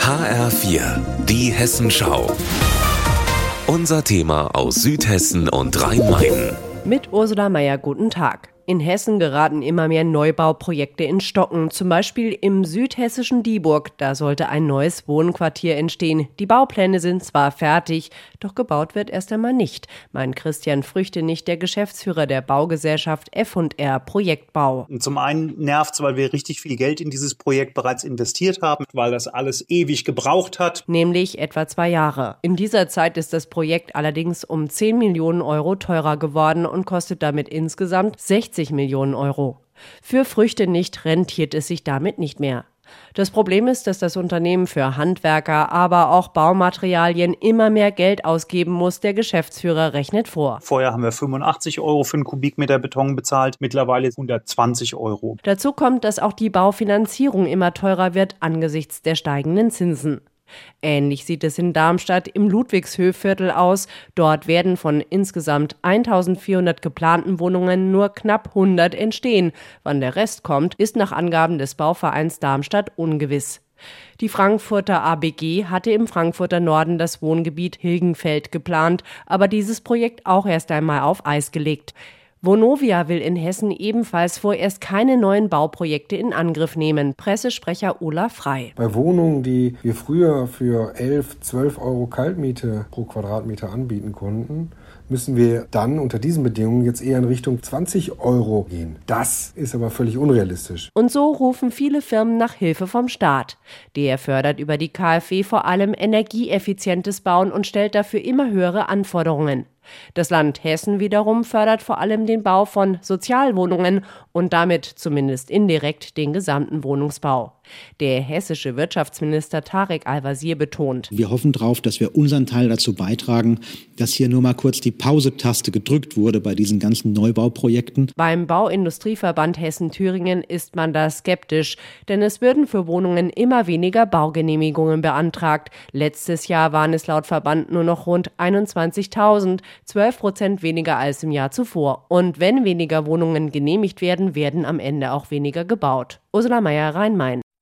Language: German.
HR4, die Hessenschau. Unser Thema aus Südhessen und Rhein-Main. Mit Ursula Mayer, guten Tag. In Hessen geraten immer mehr Neubauprojekte in Stocken, zum Beispiel im südhessischen Dieburg. Da sollte ein neues Wohnquartier entstehen. Die Baupläne sind zwar fertig, doch gebaut wird erst einmal nicht, meint Christian Früchte nicht, der Geschäftsführer der Baugesellschaft F&R Projektbau. Zum einen nervt es, weil wir richtig viel Geld in dieses Projekt bereits investiert haben, weil das alles ewig gebraucht hat. Nämlich etwa zwei Jahre. In dieser Zeit ist das Projekt allerdings um 10 Millionen Euro teurer geworden und kostet damit insgesamt 60 60 Millionen Euro. Für Früchte nicht rentiert es sich damit nicht mehr. Das Problem ist, dass das Unternehmen für Handwerker, aber auch Baumaterialien immer mehr Geld ausgeben muss. Der Geschäftsführer rechnet vor. Vorher haben wir 85 Euro für einen Kubikmeter Beton bezahlt, mittlerweile 120 Euro. Dazu kommt, dass auch die Baufinanzierung immer teurer wird angesichts der steigenden Zinsen. Ähnlich sieht es in Darmstadt im Ludwigshöfviertel aus. Dort werden von insgesamt 1400 geplanten Wohnungen nur knapp 100 entstehen. Wann der Rest kommt, ist nach Angaben des Bauvereins Darmstadt ungewiss. Die Frankfurter ABG hatte im Frankfurter Norden das Wohngebiet Hilgenfeld geplant, aber dieses Projekt auch erst einmal auf Eis gelegt. Vonovia will in Hessen ebenfalls vorerst keine neuen Bauprojekte in Angriff nehmen. Pressesprecher Olaf Frei. Bei Wohnungen, die wir früher für 11, 12 Euro Kaltmiete pro Quadratmeter anbieten konnten, müssen wir dann unter diesen Bedingungen jetzt eher in Richtung 20 Euro gehen. Das ist aber völlig unrealistisch. Und so rufen viele Firmen nach Hilfe vom Staat. Der fördert über die KfW vor allem energieeffizientes Bauen und stellt dafür immer höhere Anforderungen. Das Land Hessen wiederum fördert vor allem den Bau von Sozialwohnungen und damit zumindest indirekt den gesamten Wohnungsbau. Der hessische Wirtschaftsminister Tarek Al-Wazir betont. Wir hoffen darauf, dass wir unseren Teil dazu beitragen, dass hier nur mal kurz die Pause-Taste gedrückt wurde bei diesen ganzen Neubauprojekten. Beim Bauindustrieverband Hessen-Thüringen ist man da skeptisch, denn es würden für Wohnungen immer weniger Baugenehmigungen beantragt. Letztes Jahr waren es laut Verband nur noch rund 21.000, 12 Prozent weniger als im Jahr zuvor. Und wenn weniger Wohnungen genehmigt werden, werden am Ende auch weniger gebaut. Ursula Mayer, Rhein-Main.